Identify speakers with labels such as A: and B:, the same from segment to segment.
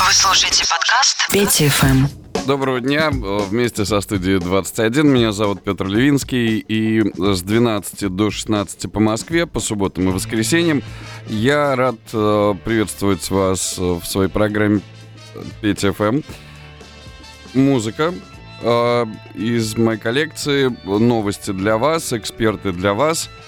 A: Вы слушаете подкаст Пети ФМ.
B: Доброго дня. Вместе со студией 21. Меня зовут Петр Львинский. И с 12 до 16 по Москве, по субботам и воскресеньям, я рад э, приветствовать вас в своей программе Петя FM. Музыка э, из моей коллекции, новости для вас, эксперты для вас –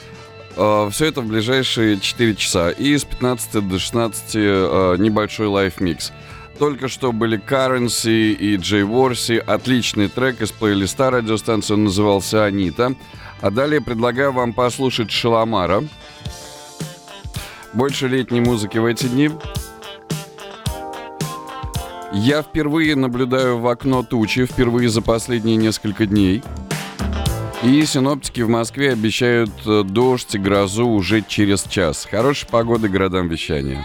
B: Э, Все это в ближайшие 4 часа. И с 15 до 16 э, небольшой live-mix. Только что были Currency и Джей Ворси. Отличный трек из плейлиста радиостанции. Он назывался «Анита». А далее предлагаю вам послушать Шаламара. Больше летней музыки в эти дни. Я впервые наблюдаю в окно тучи, впервые за последние несколько дней – и синоптики в Москве обещают э, дождь и грозу уже через час. Хорошей погоды городам вещания.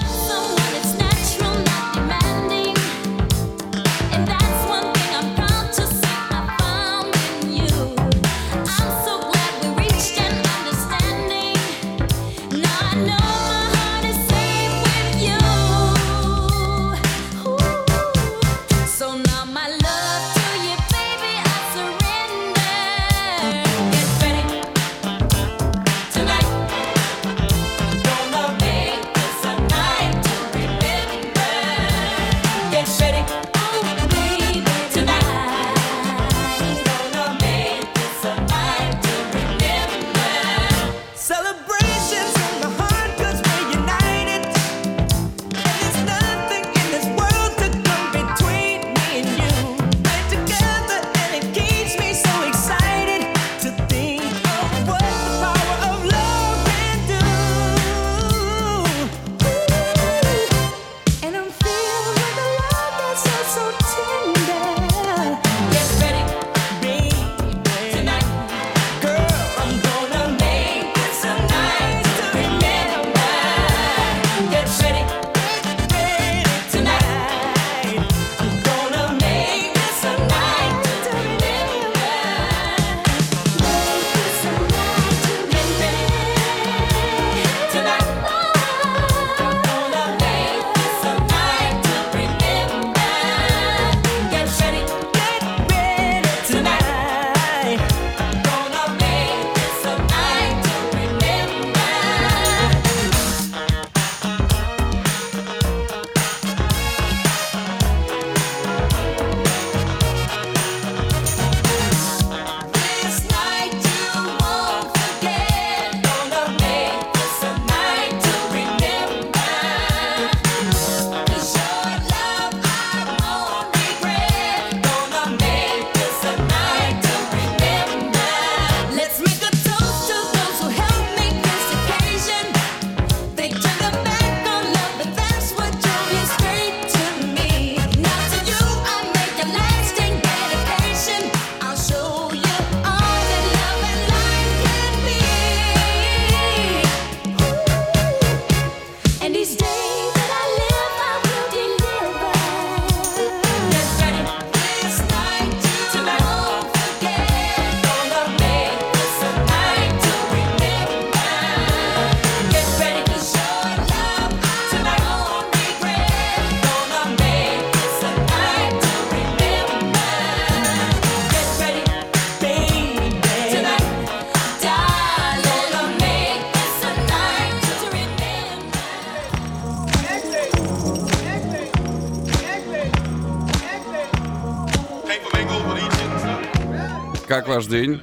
B: ваш день?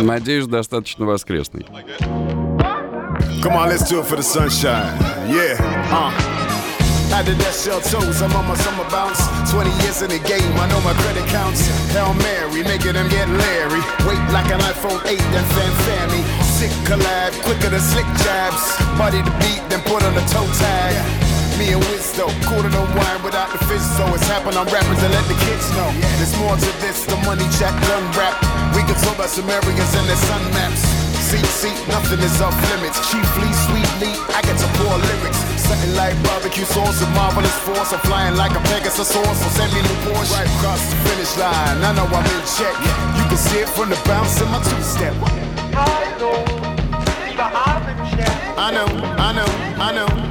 B: Надеюсь, достаточно воскресный. Come on, let's do it for the sunshine. Yeah, uh. Had to that shell toes, I'm on my summer bounce. 20 years in the game, I know my credit counts. Hail Mary, making them get Larry. Wait like an iPhone 8, then fan family. Sick collab, quicker than slick jabs. Body the beat, then put on the toe tag. Me and Wisdo, cooler than wine without the fizz, so it's happened. I'm rapping to let the kids know. There's more to this, the money chat gun rap. We can talk about some areas and their sun maps. See, see, nothing is off limits. Chiefly, sweetly, I get to pour lyrics. Something like barbecue sauce and marvelous force. I'm flying like a Pegasus horse, so send me new Porsche. Right across the finish line, I know I'm in check. You can see it from the bounce in my two-step. I know, I know, I know, I know.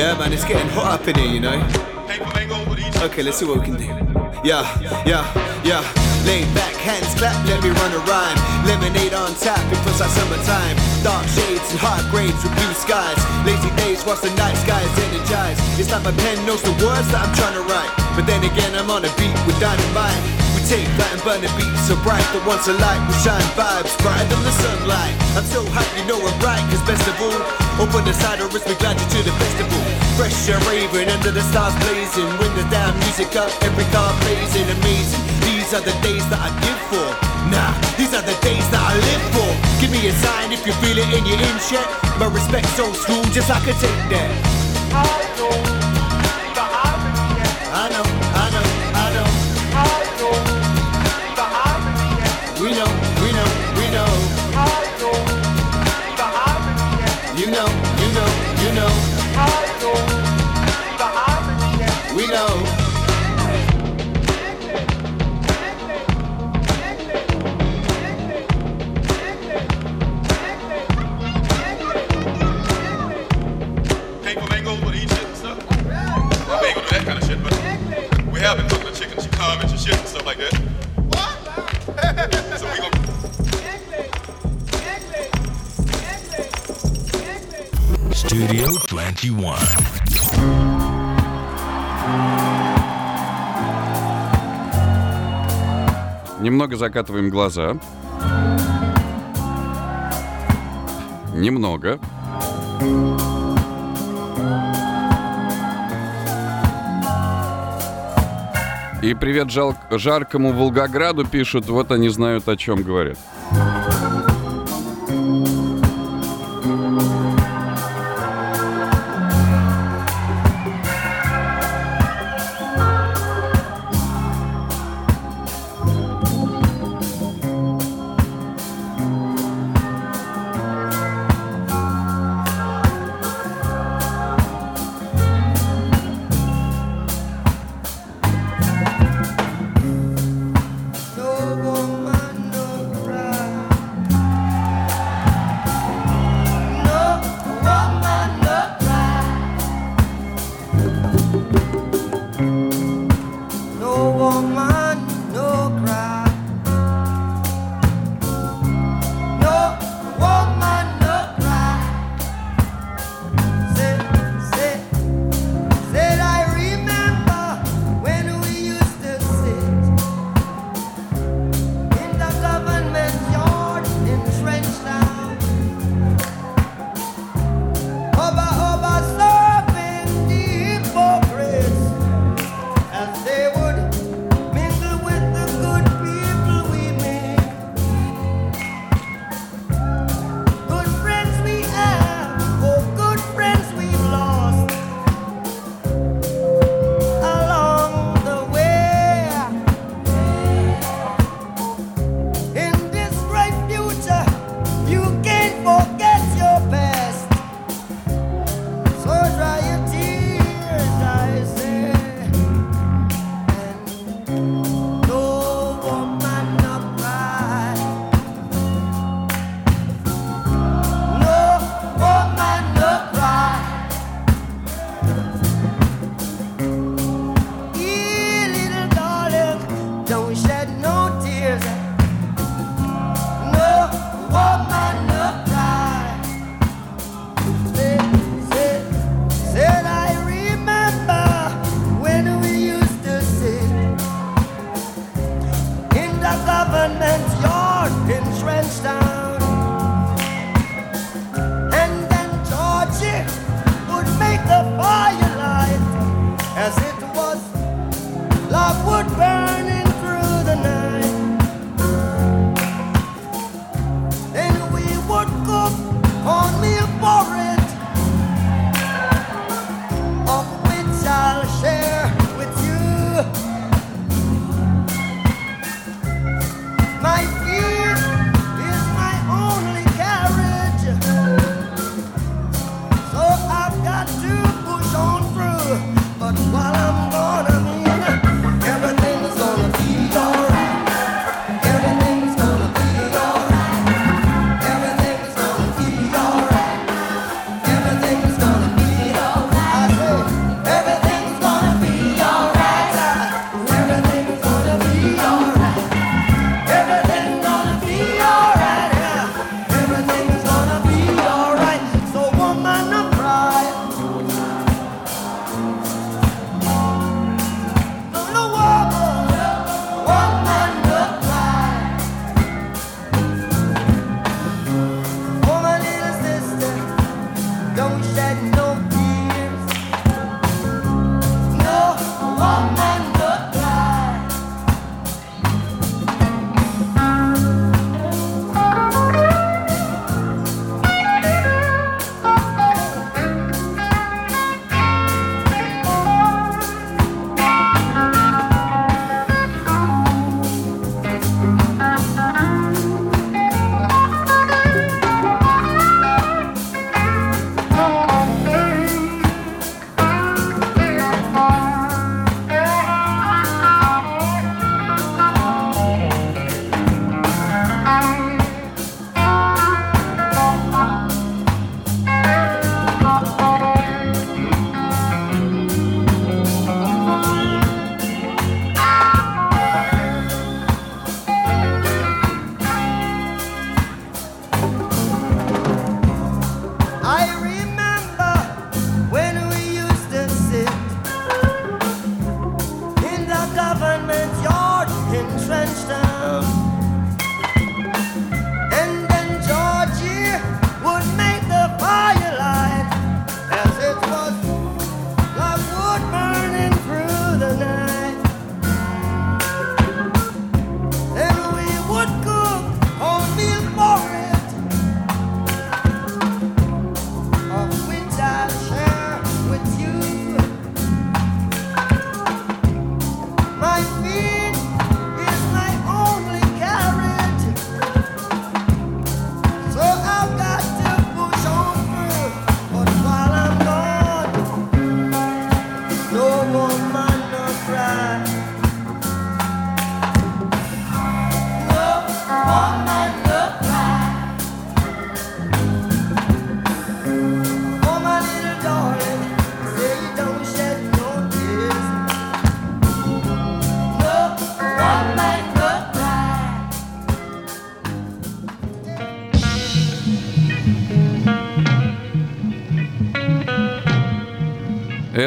C: Yeah, man, it's getting hot up in here, you know. Okay, let's see what we can do. Yeah, yeah, yeah. Laid back, hands clap, let me run a rhyme. Lemonade on tap, it feels like summertime. Dark shades and hot grades with blue skies. Lazy days, watch the night skies energize. It's like my pen knows the words that I'm trying to write. But then again, I'm on a beat with dynamite. Take that and burn the beat so bright that once a light will shine vibes brighter than the sunlight. I'm so hyped, you know I'm right, cause best of all, open the side of wrist, we glad you to the festival. Fresh and raving under the stars blazing. Windows down, music up, every car blazing, amazing. These are the days that I live for. Nah, these are the days that I live for. Give me a sign if you feel it in your in check. My respect's old school, just like a take that.
D: Hallo, lieber
E: 21.
F: Немного закатываем глаза. Немного. И привет жал- жаркому Волгограду пишут, вот они знают, о чем говорят.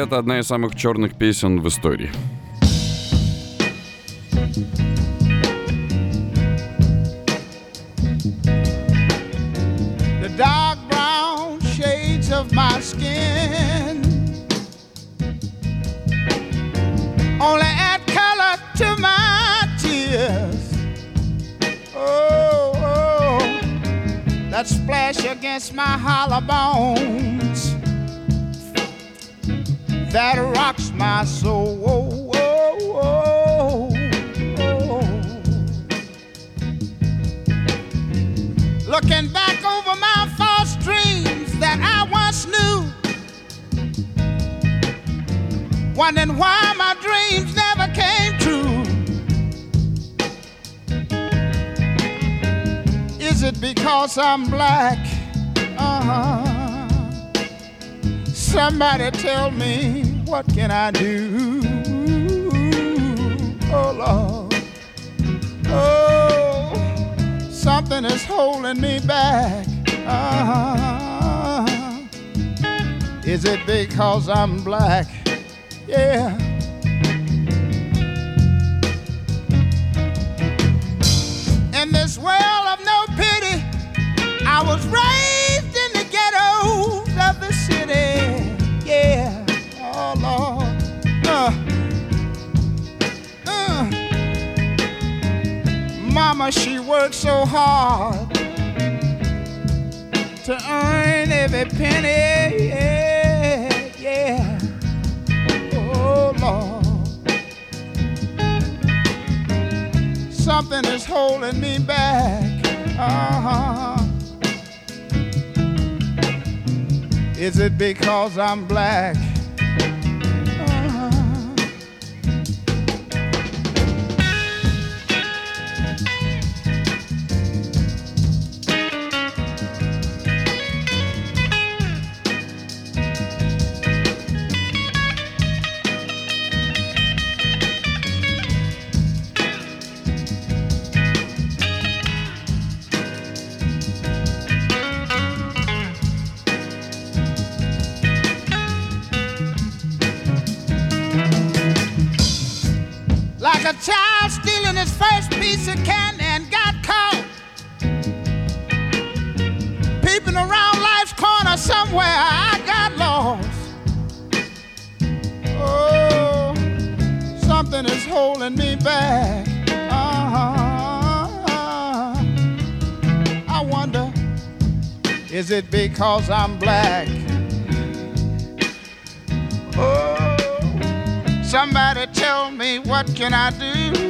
B: это одна из самых черных песен в истории.
G: looking back over my false dreams that I once knew, wondering why my dreams never came true. Is it because I'm black? Uh-huh. Somebody tell me what can I do? Oh Lord. Oh something is holding me back. Uh, Is it because I'm black? Yeah. In this world of no pity, I was raised. mama, she worked so hard to earn every penny. Yeah, yeah. Oh, Lord. Something is holding me back. Uh-huh. Is it because I'm black? because I'm black. Oh, somebody tell me what can I do?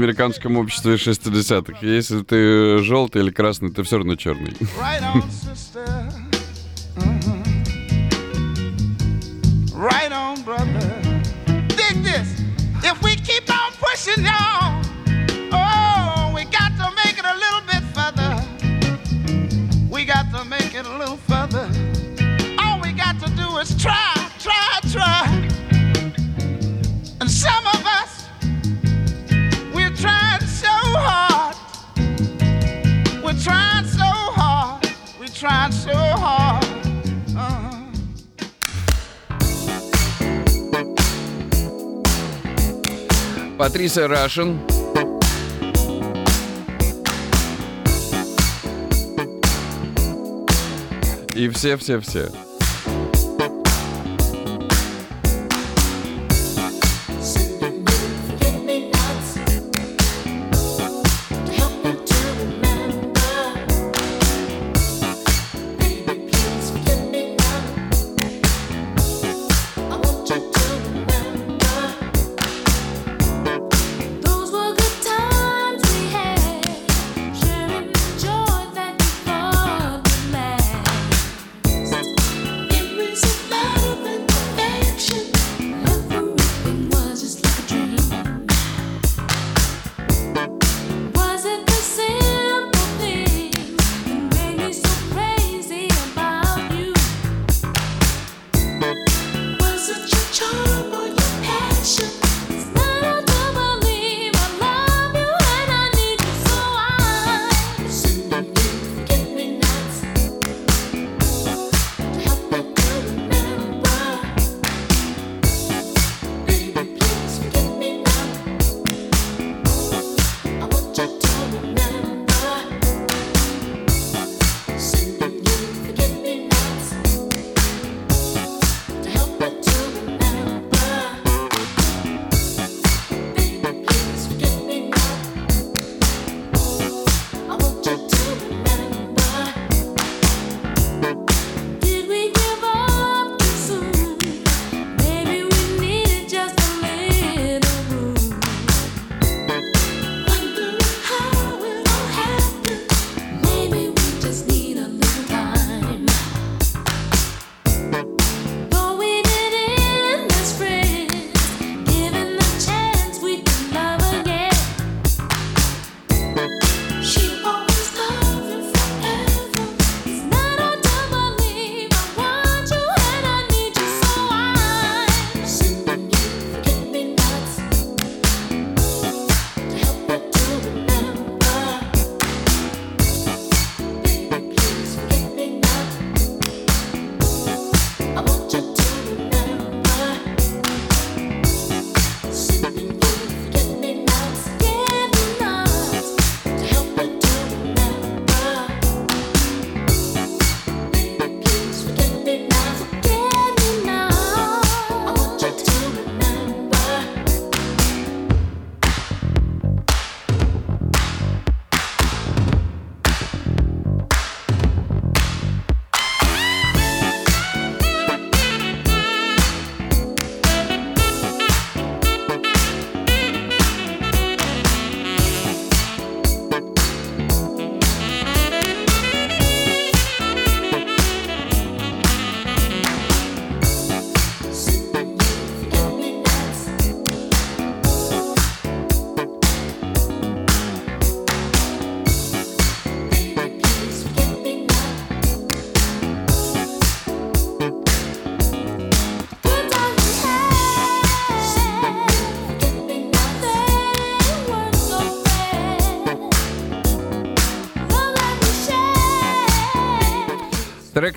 B: американском обществе 60-х. Если ты желтый или красный, ты все равно черный. актриса Рашин И все-все-все.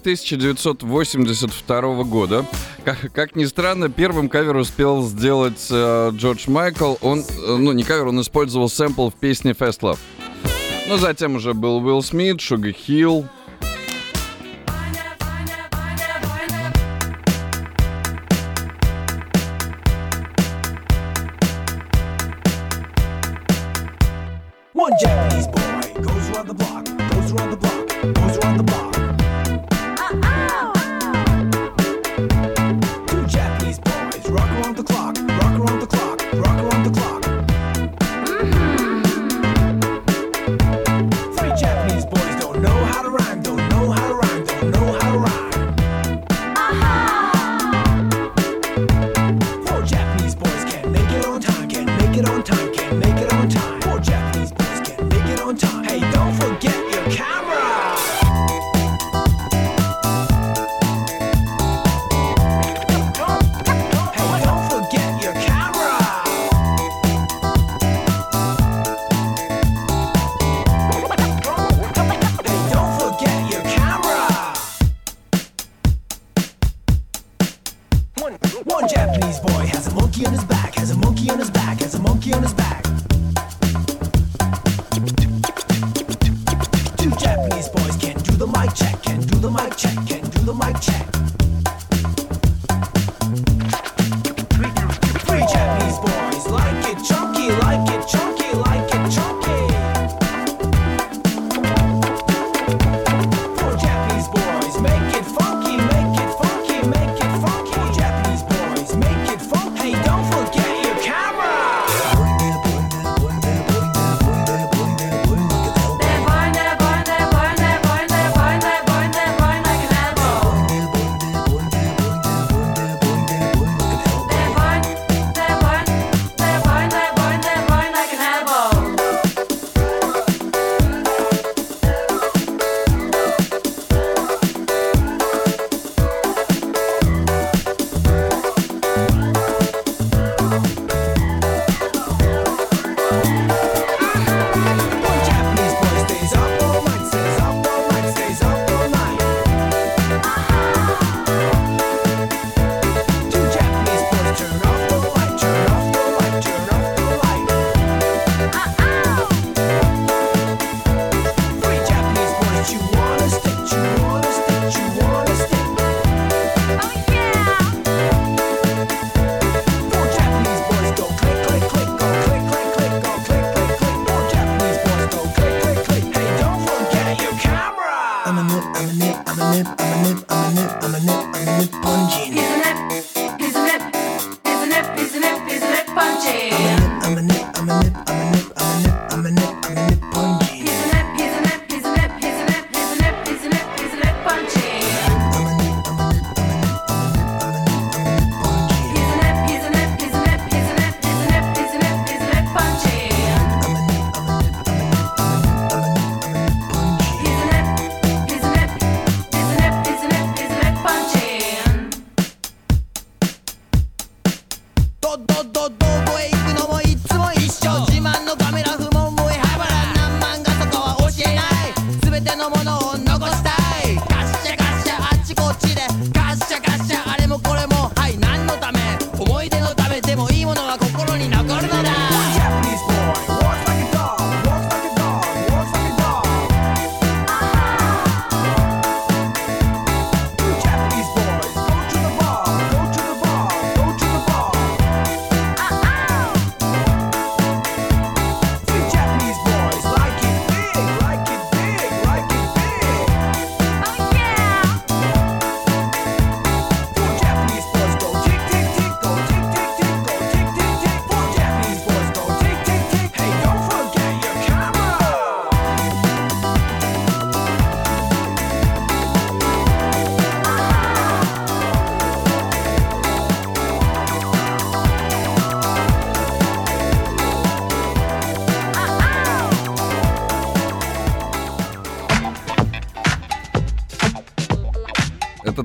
B: 1982 года. Как, как ни странно, первым кавер успел сделать э, Джордж Майкл. Он, э, ну не кавер, он использовал сэмпл в песне Fast Love. Но затем уже был Уилл Смит, Шуга Хилл,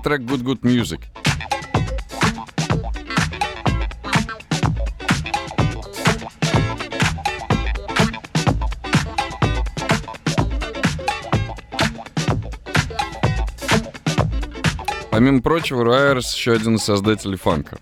H: трек Good Good Music. Помимо прочего, Райерс еще один из создателей фанка.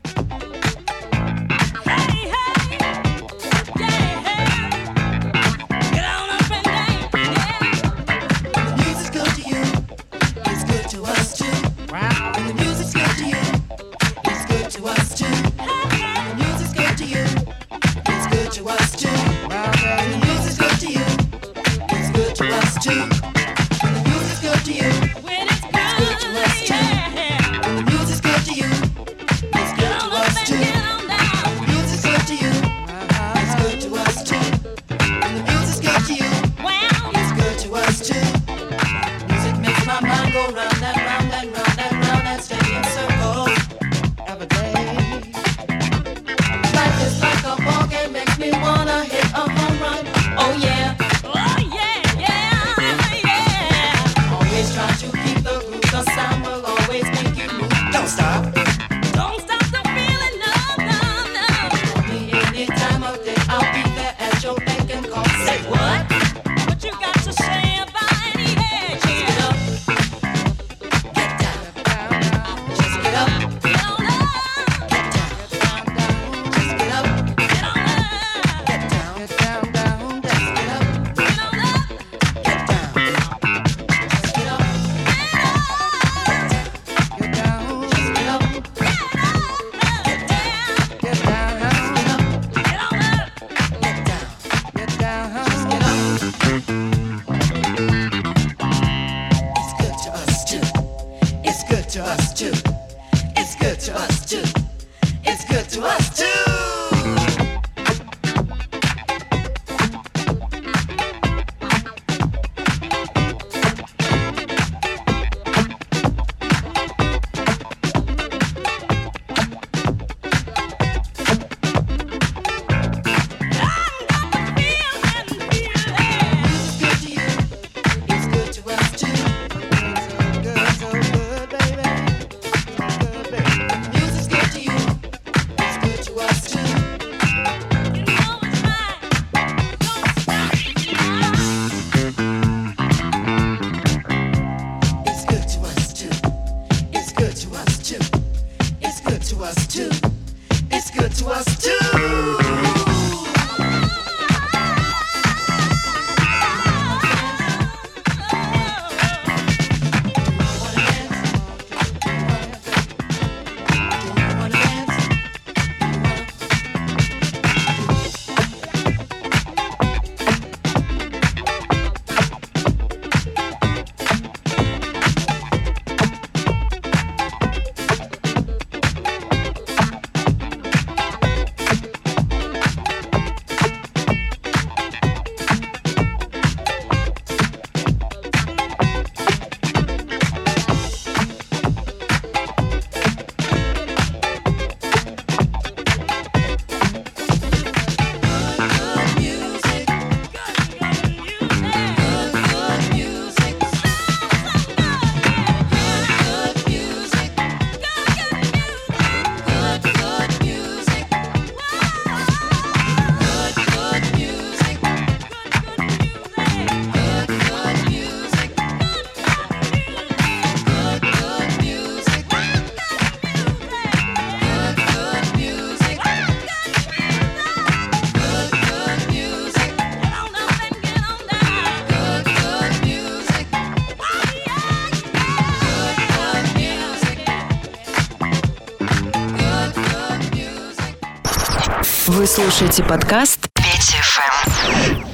A: слушаете подкаст 5FM. Эм».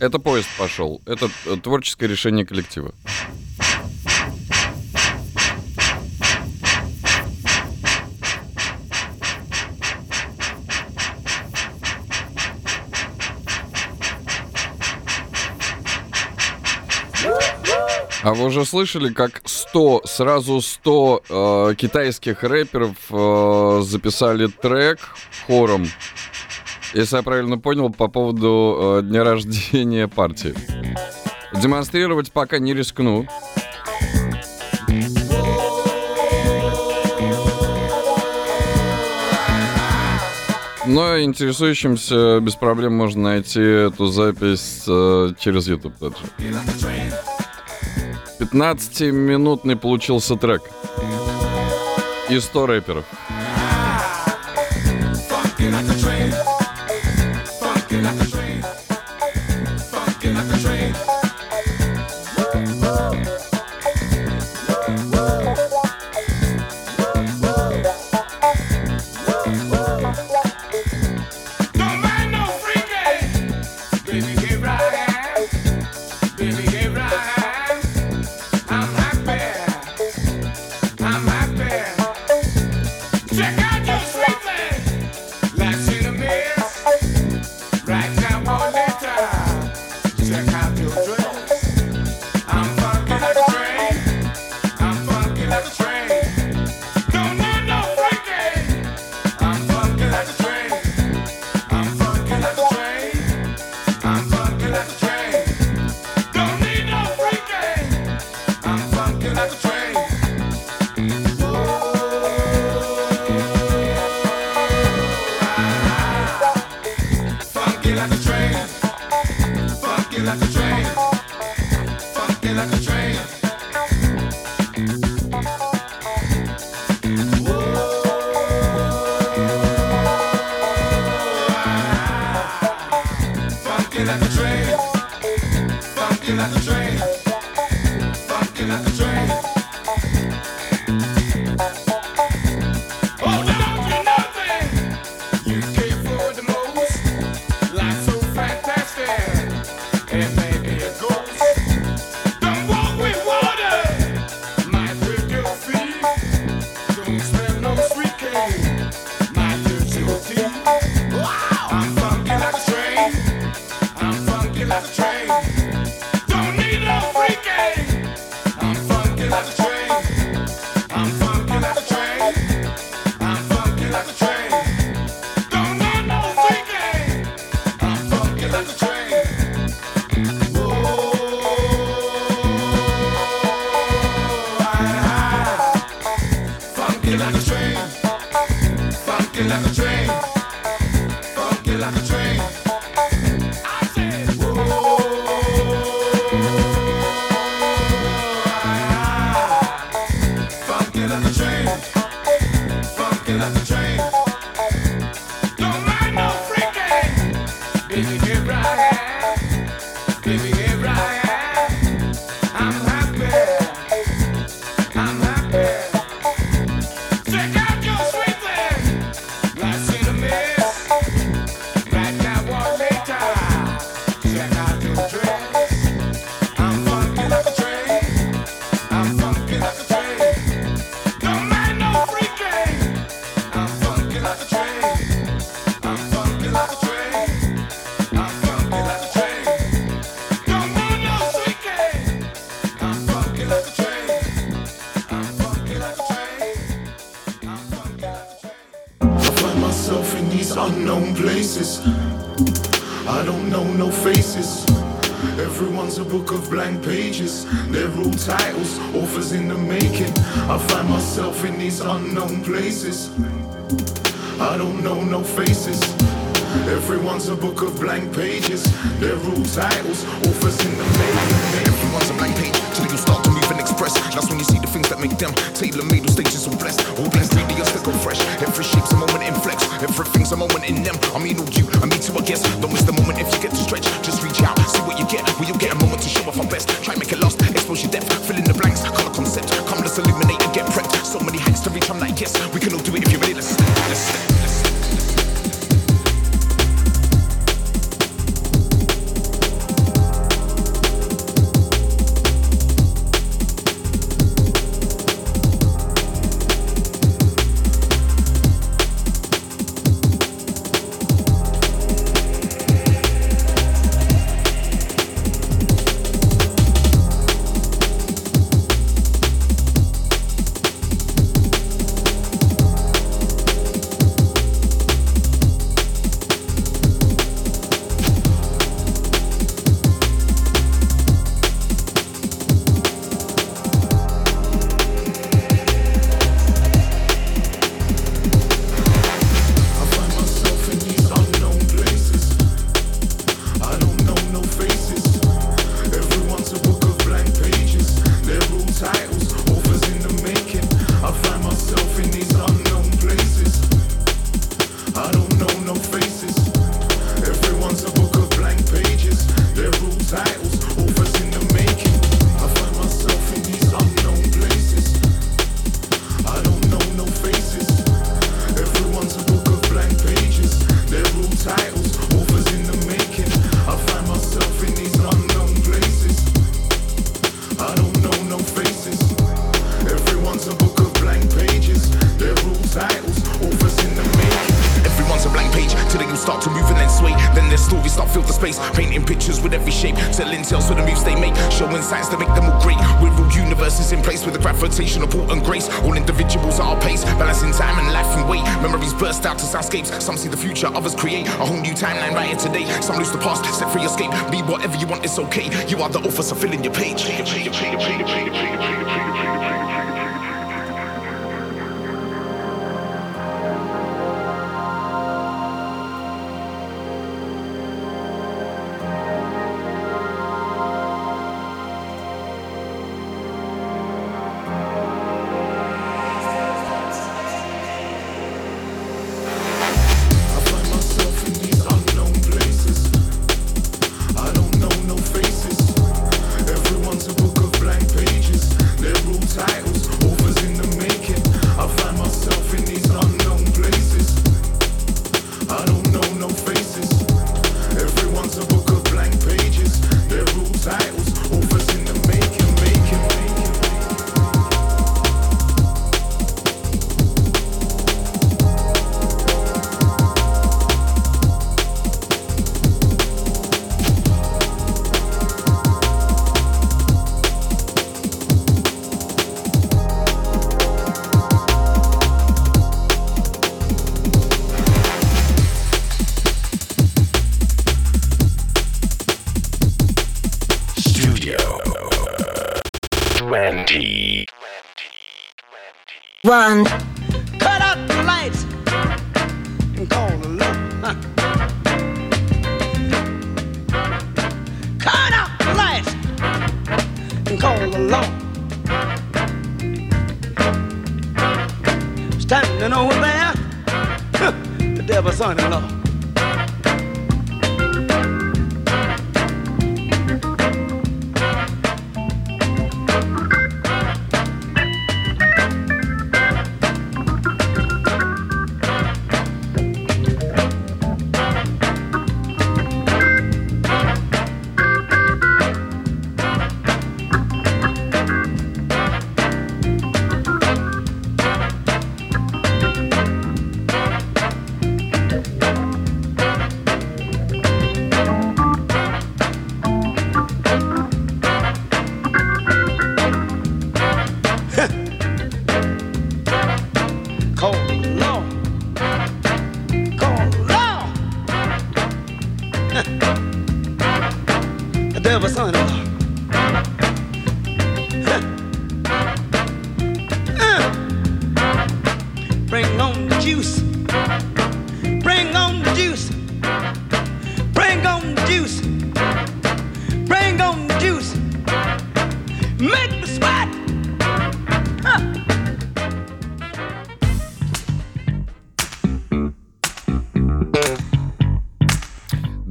I: Это поезд пошел. Это э, творческое решение коллектива. А вы уже слышали, как 100, сразу 100 э, китайских рэперов э, записали трек хором. Если я правильно понял, по поводу э, дня рождения партии. Демонстрировать пока не рискну. Но интересующимся без проблем можно найти эту запись э, через YouTube также. 15-минутный получился трек. И 100 рэперов.
J: Unknown places. I don't know no faces. Everyone's a book of blank pages. They're all titles, authors in the making. I find myself in these unknown places. I don't know no faces. Everyone's a book of blank pages. They're all titles, authors in the making.
K: Everyone's a blank page till you start to express. That's when you see the things that make them tailor made. Those stages all blessed, all blessed, radios that go fresh. Every shape's a moment in flex, everything's a moment in them. I mean, all you, I mean, too, I guess. Don't miss the moment if you get to stretch. Just reach out, see what you get. Will you get a moment to show off our best? Try make it last, expose your depth, fill in the blanks, color concept. Come, let's illuminate and get prepped. So many hacks to reach, I'm like, yes, we can all do it if you're
L: One.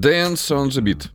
M: Dance on the beat.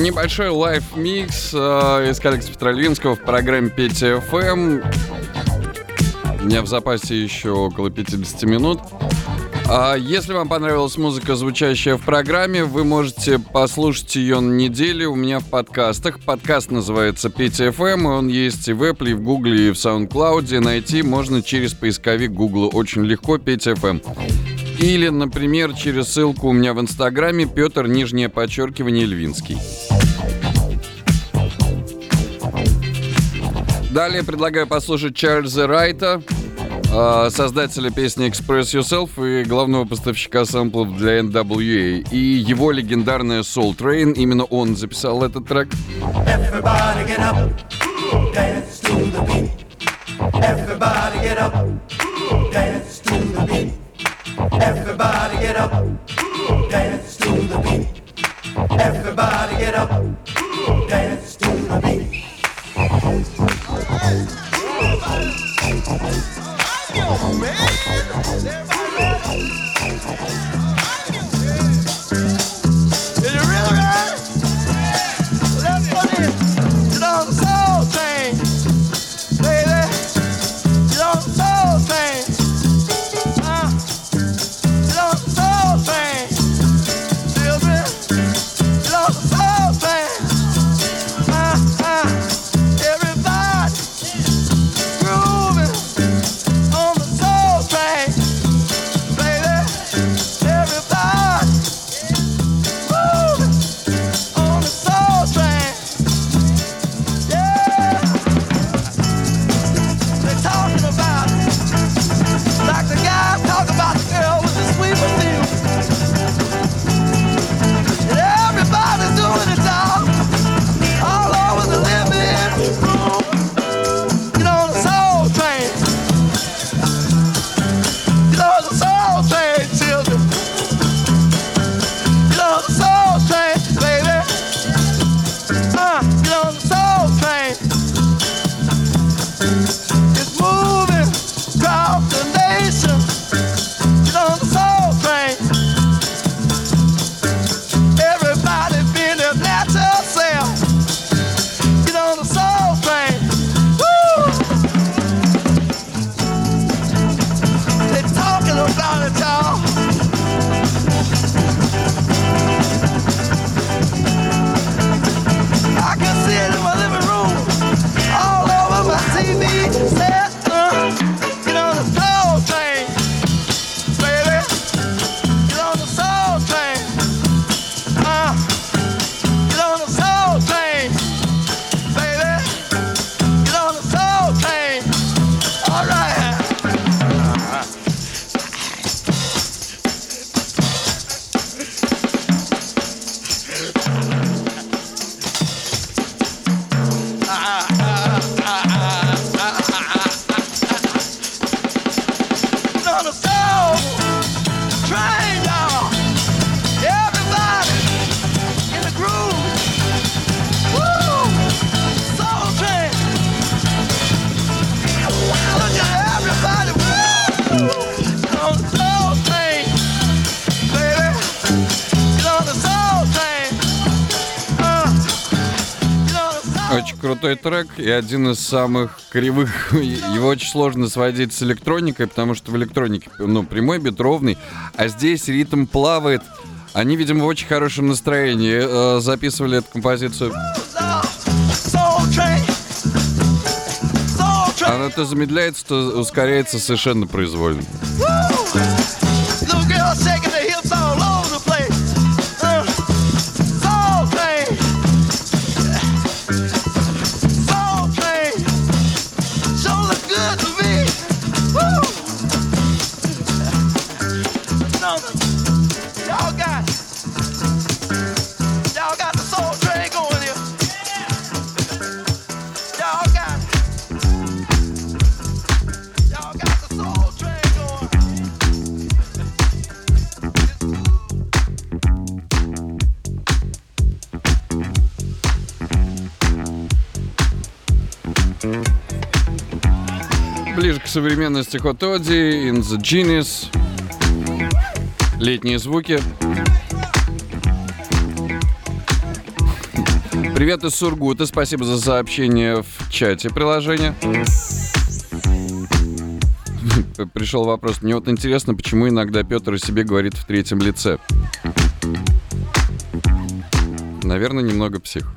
F: Небольшой live-mix э, из коллекции Петра Львинского в программе Петя FM. У меня в запасе еще около 50 минут. А если вам понравилась музыка, звучащая в программе, вы можете послушать ее на неделе у меня в подкастах. Подкаст называется Петя FM, и он есть и в Apple, и в Google, и в SoundCloud. Найти можно через поисковик Google. Очень легко, Петя FM. Или, например, через ссылку у меня в Инстаграме Петр, нижнее подчеркивание, Львинский. Далее предлагаю послушать Чарльза Райта, э, создателя песни Express Yourself и главного поставщика сэмплов для NWA. И его легендарная Soul Train, именно он записал этот трек.
N: Everybody get up, dance to the beat. Everybody get up, dance to the beat. Everybody get up, dance to the beat. Everybody get up, dance to the beat.
M: Adios, man. everybody.
F: И один из самых кривых. Его очень сложно сводить с электроникой, потому что в электронике ну, прямой бит ровный, а здесь ритм плавает. Они, видимо, в очень хорошем настроении э, записывали эту композицию. Она то замедляется, то ускоряется совершенно произвольно. Современной стихотоде, In the Genius. Летние звуки. Привет из Сургута. Спасибо за сообщение в чате приложения. Пришел вопрос. Мне вот интересно, почему иногда Петр о себе говорит в третьем лице. Наверное, немного псих.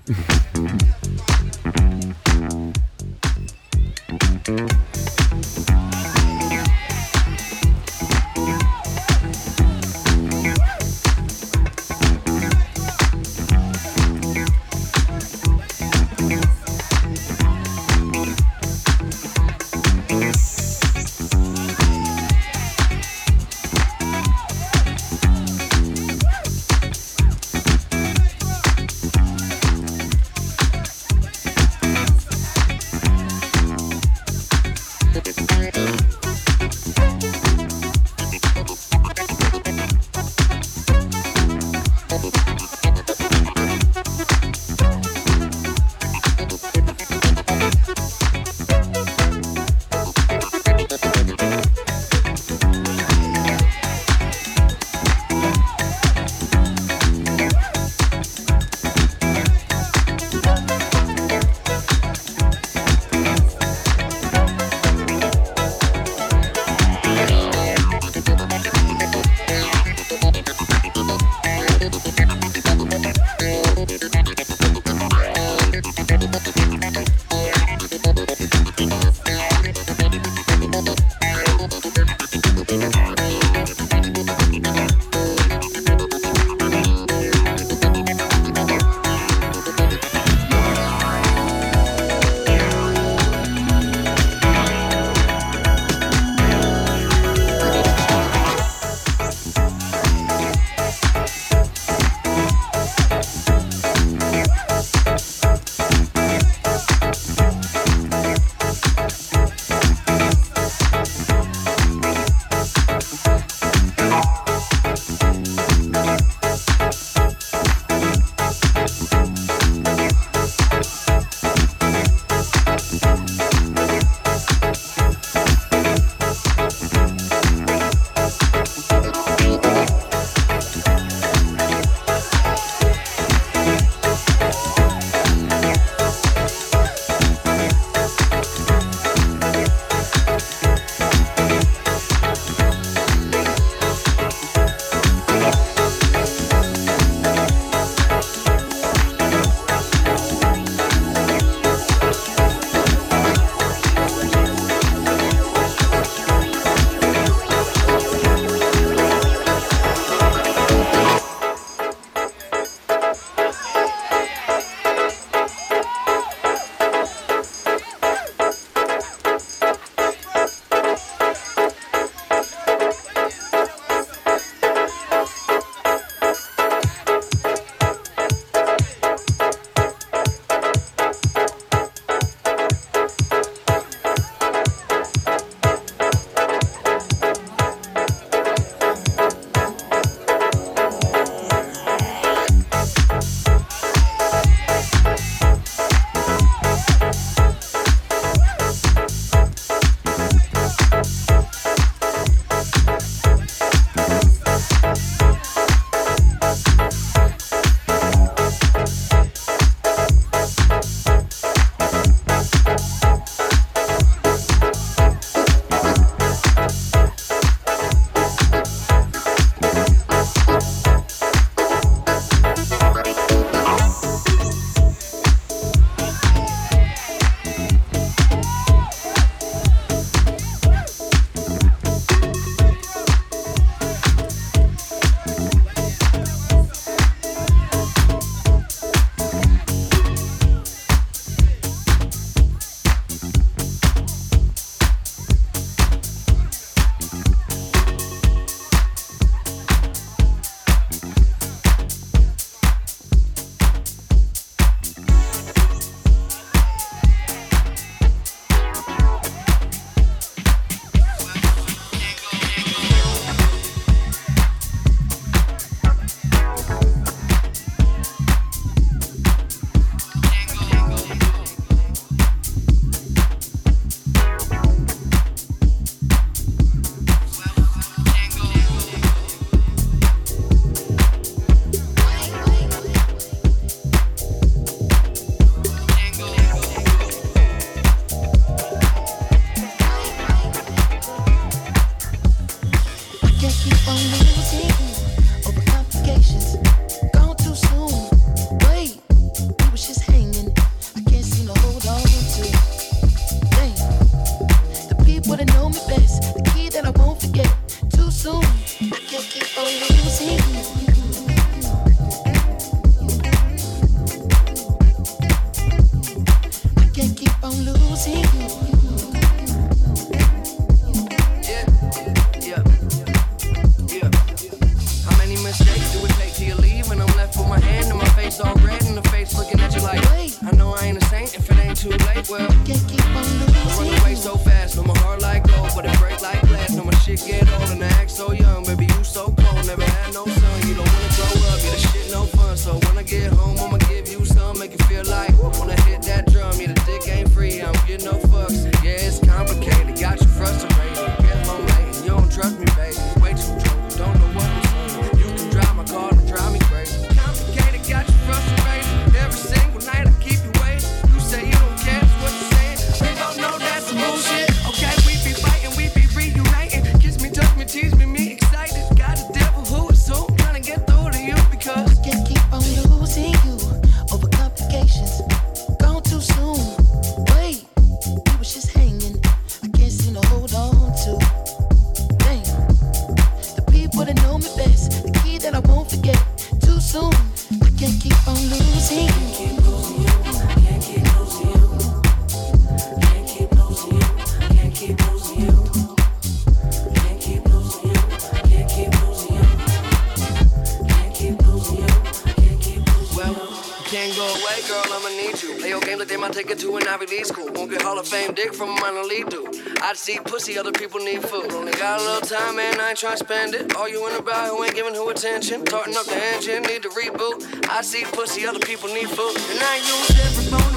M: pussy, other people need food. Only got a little time, man, I ain't to spend it. All you in about who ain't giving who attention. Starting up the engine, need to reboot. I see pussy, other people need food. And I use every bone.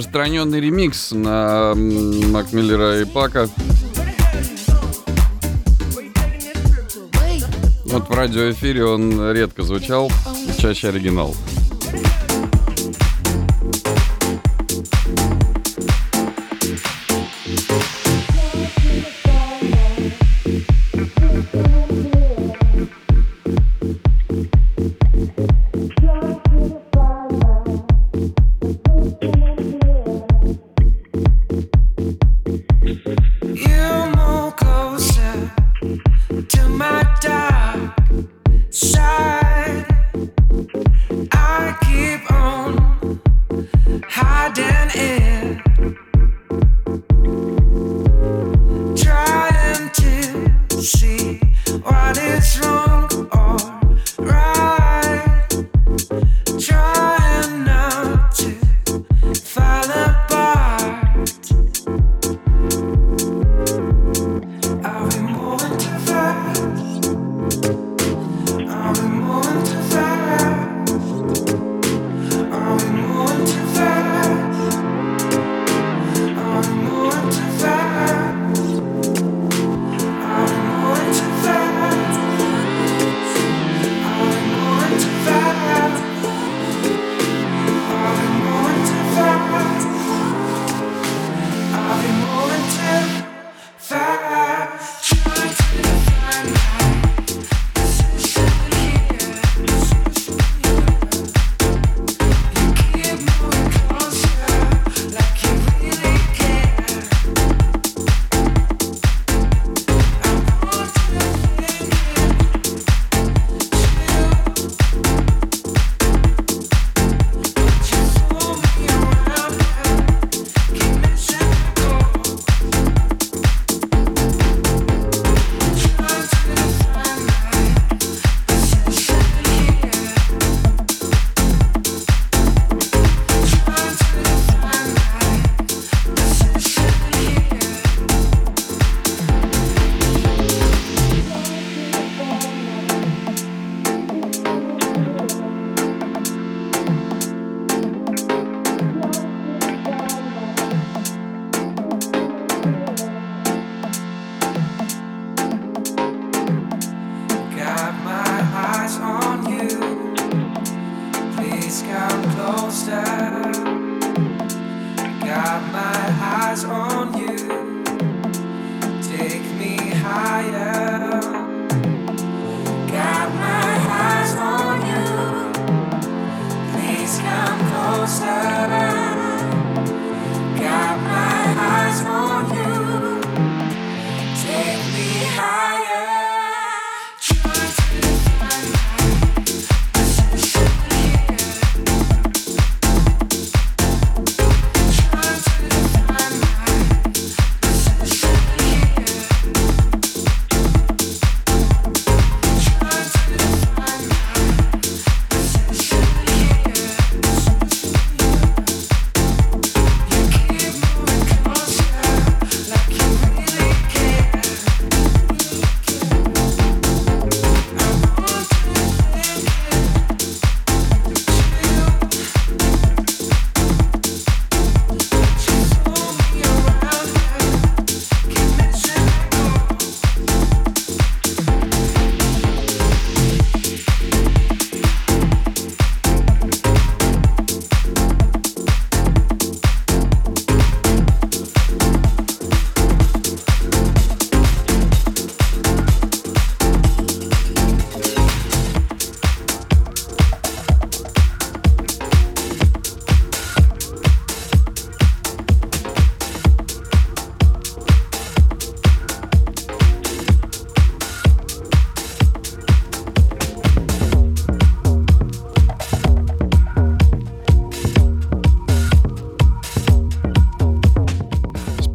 B: распространенный ремикс на Макмиллера и Пака. Вот в радиоэфире он редко звучал, чаще оригинал.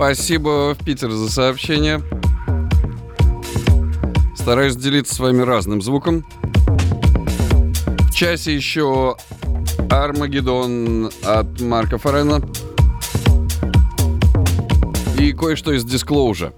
O: Спасибо в Питер за сообщение. Стараюсь делиться с вами разным звуком. В часе еще Армагеддон от Марка Форена. И кое-что из Disclosure.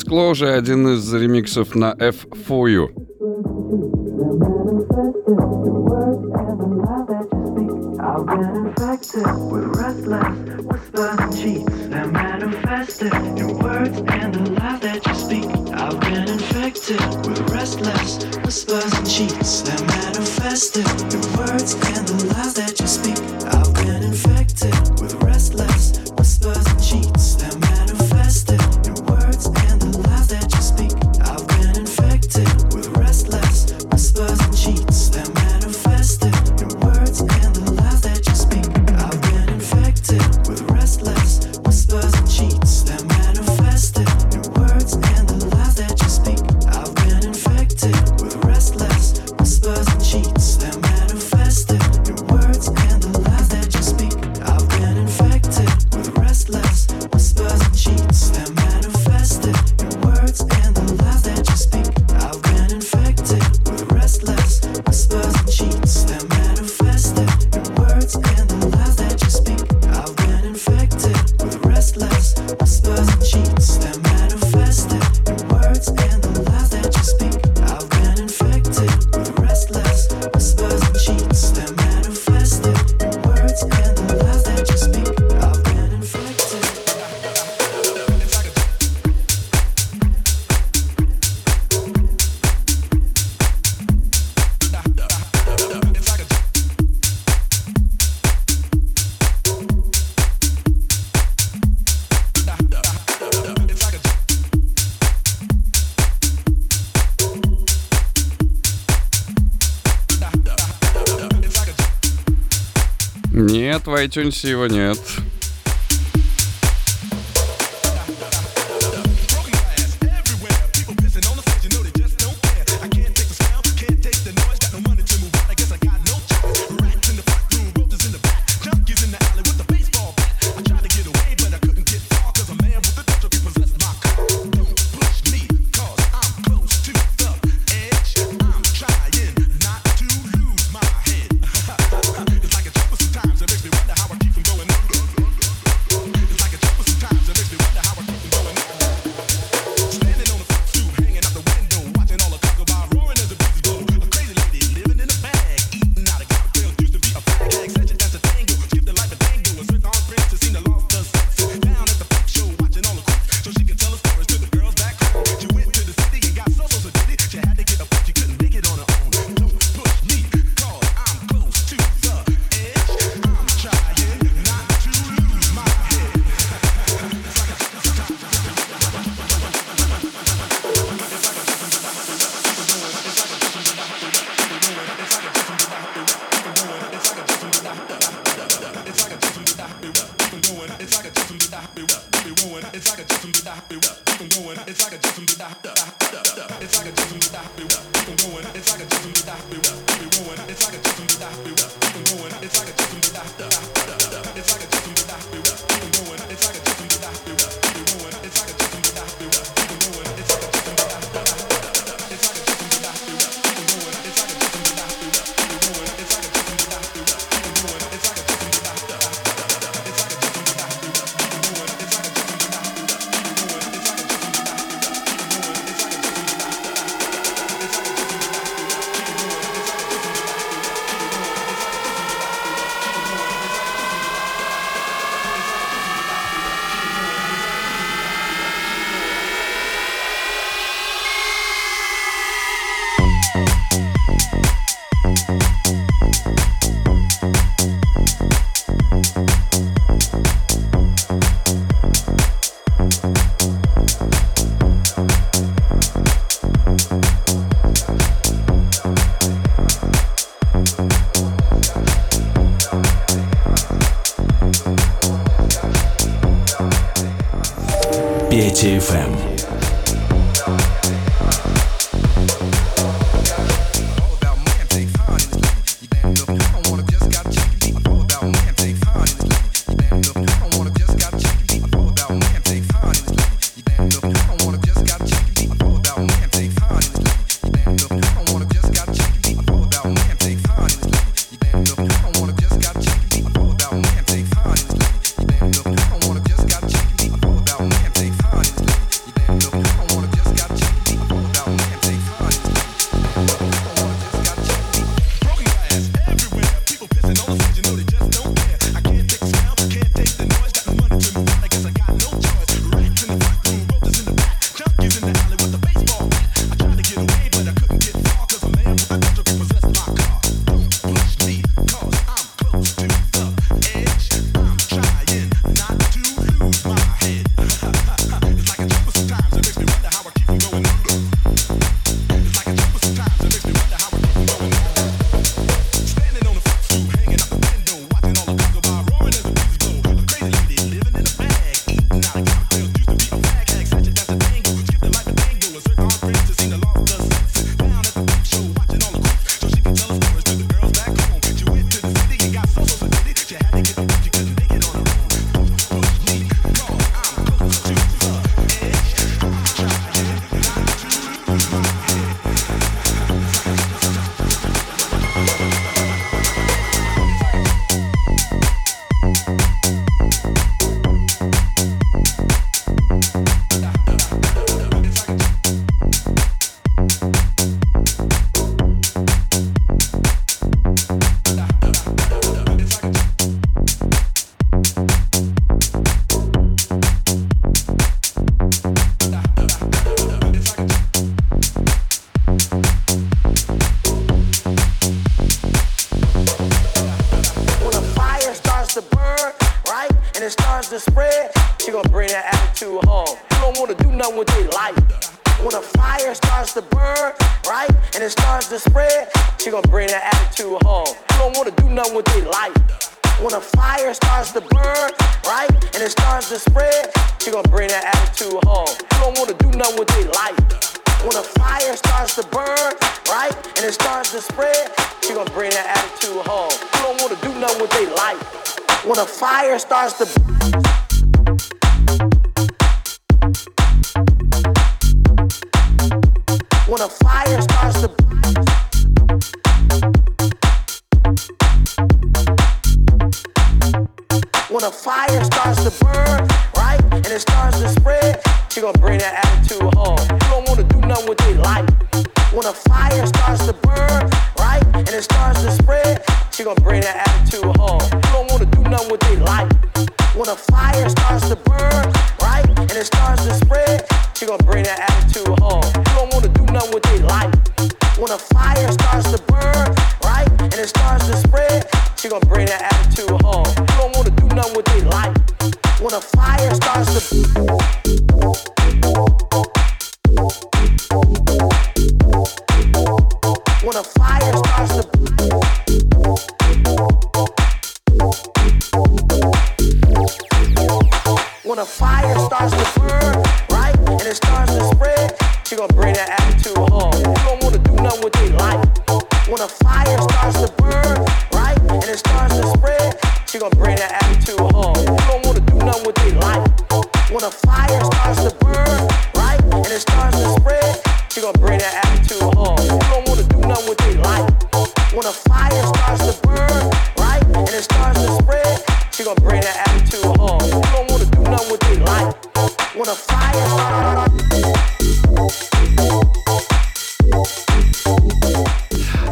O: Disclosure один из ремиксов на F4U.
P: I've been infected with restless whispers cheats that manifested in words and the lies that you speak. I've been infected. with restless whispers and cheats that manifested in words and the lies that you speak. I've
Q: в iTunes его нет.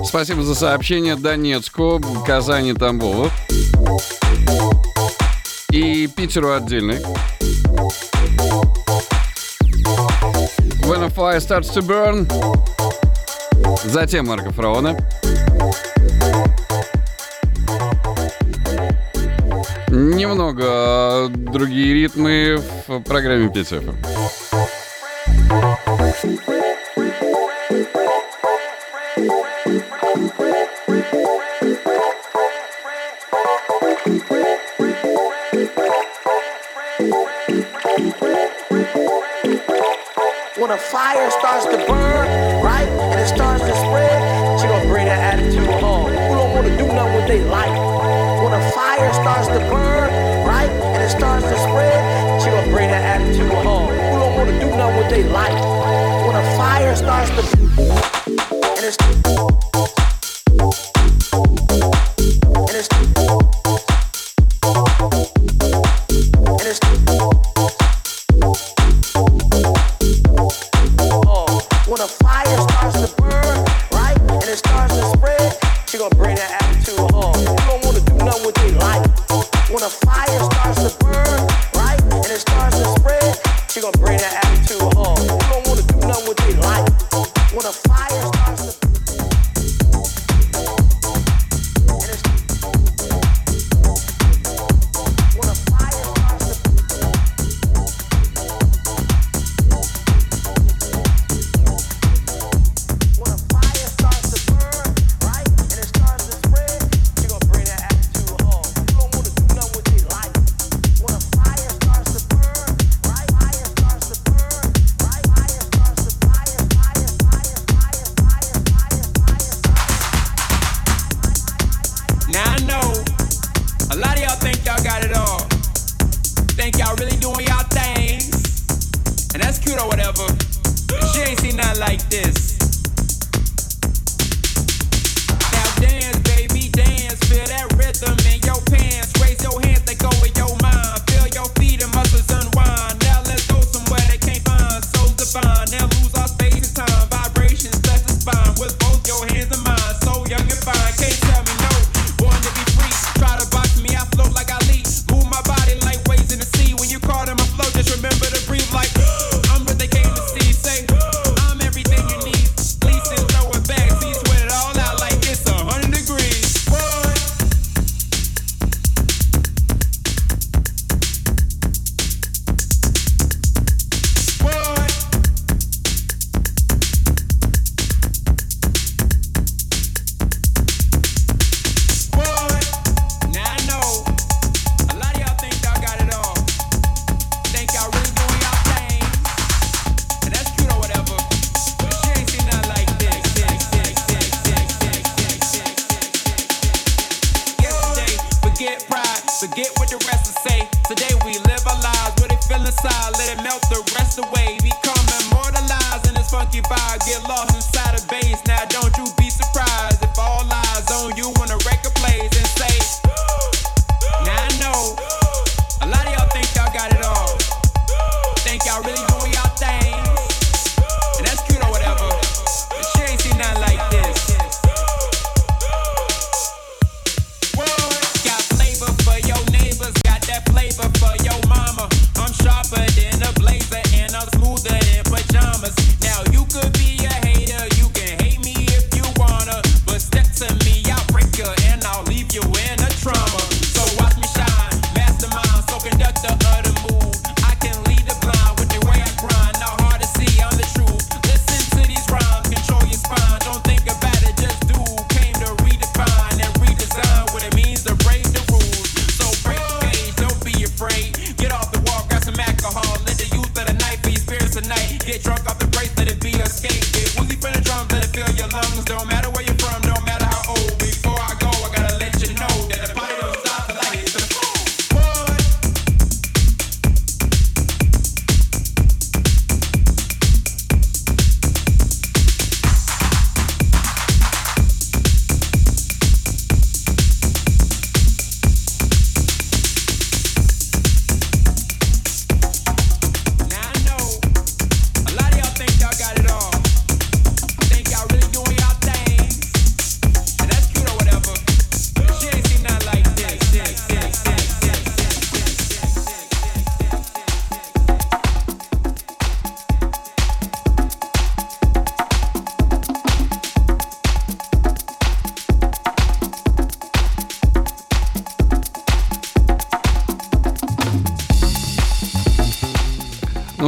F: Спасибо за сообщение Донецку, Казани, Тамбову. И Питеру отдельный. When a fire starts to burn. Затем Марка Фраона. Немного э, другие ритмы в программе 5
R: starts to burn, right? And it starts to spread, but you gonna bring that attitude home. Who don't wanna do nothing with their life? When a fire starts to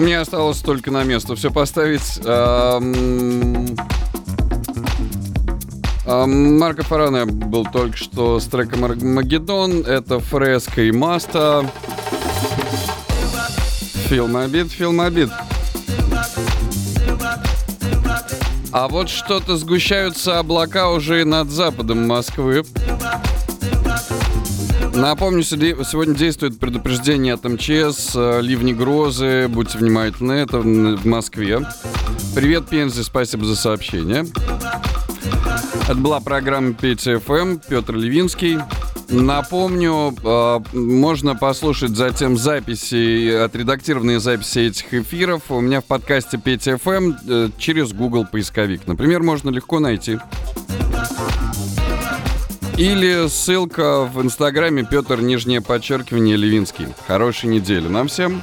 F: Ну, мне осталось только на место все поставить. Эм... Марко Фаране был только что с треком Армагеддон. Это фреска и маста. Фильм обид, фильм обид. А вот что-то сгущаются облака уже над западом Москвы. Напомню, сегодня действует предупреждение от МЧС, э, ливни грозы, будьте внимательны, это в Москве. Привет, Пензе, спасибо за сообщение. Это была программа Петя эм», Петр Левинский. Напомню, э, можно послушать затем записи, отредактированные записи этих эфиров у меня в подкасте Петя эм», э, через Google поисковик. Например, можно легко найти. Или ссылка в инстаграме Петр Нижнее Подчеркивание Левинский. Хорошей недели нам всем.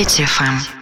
A: Петя ФМ.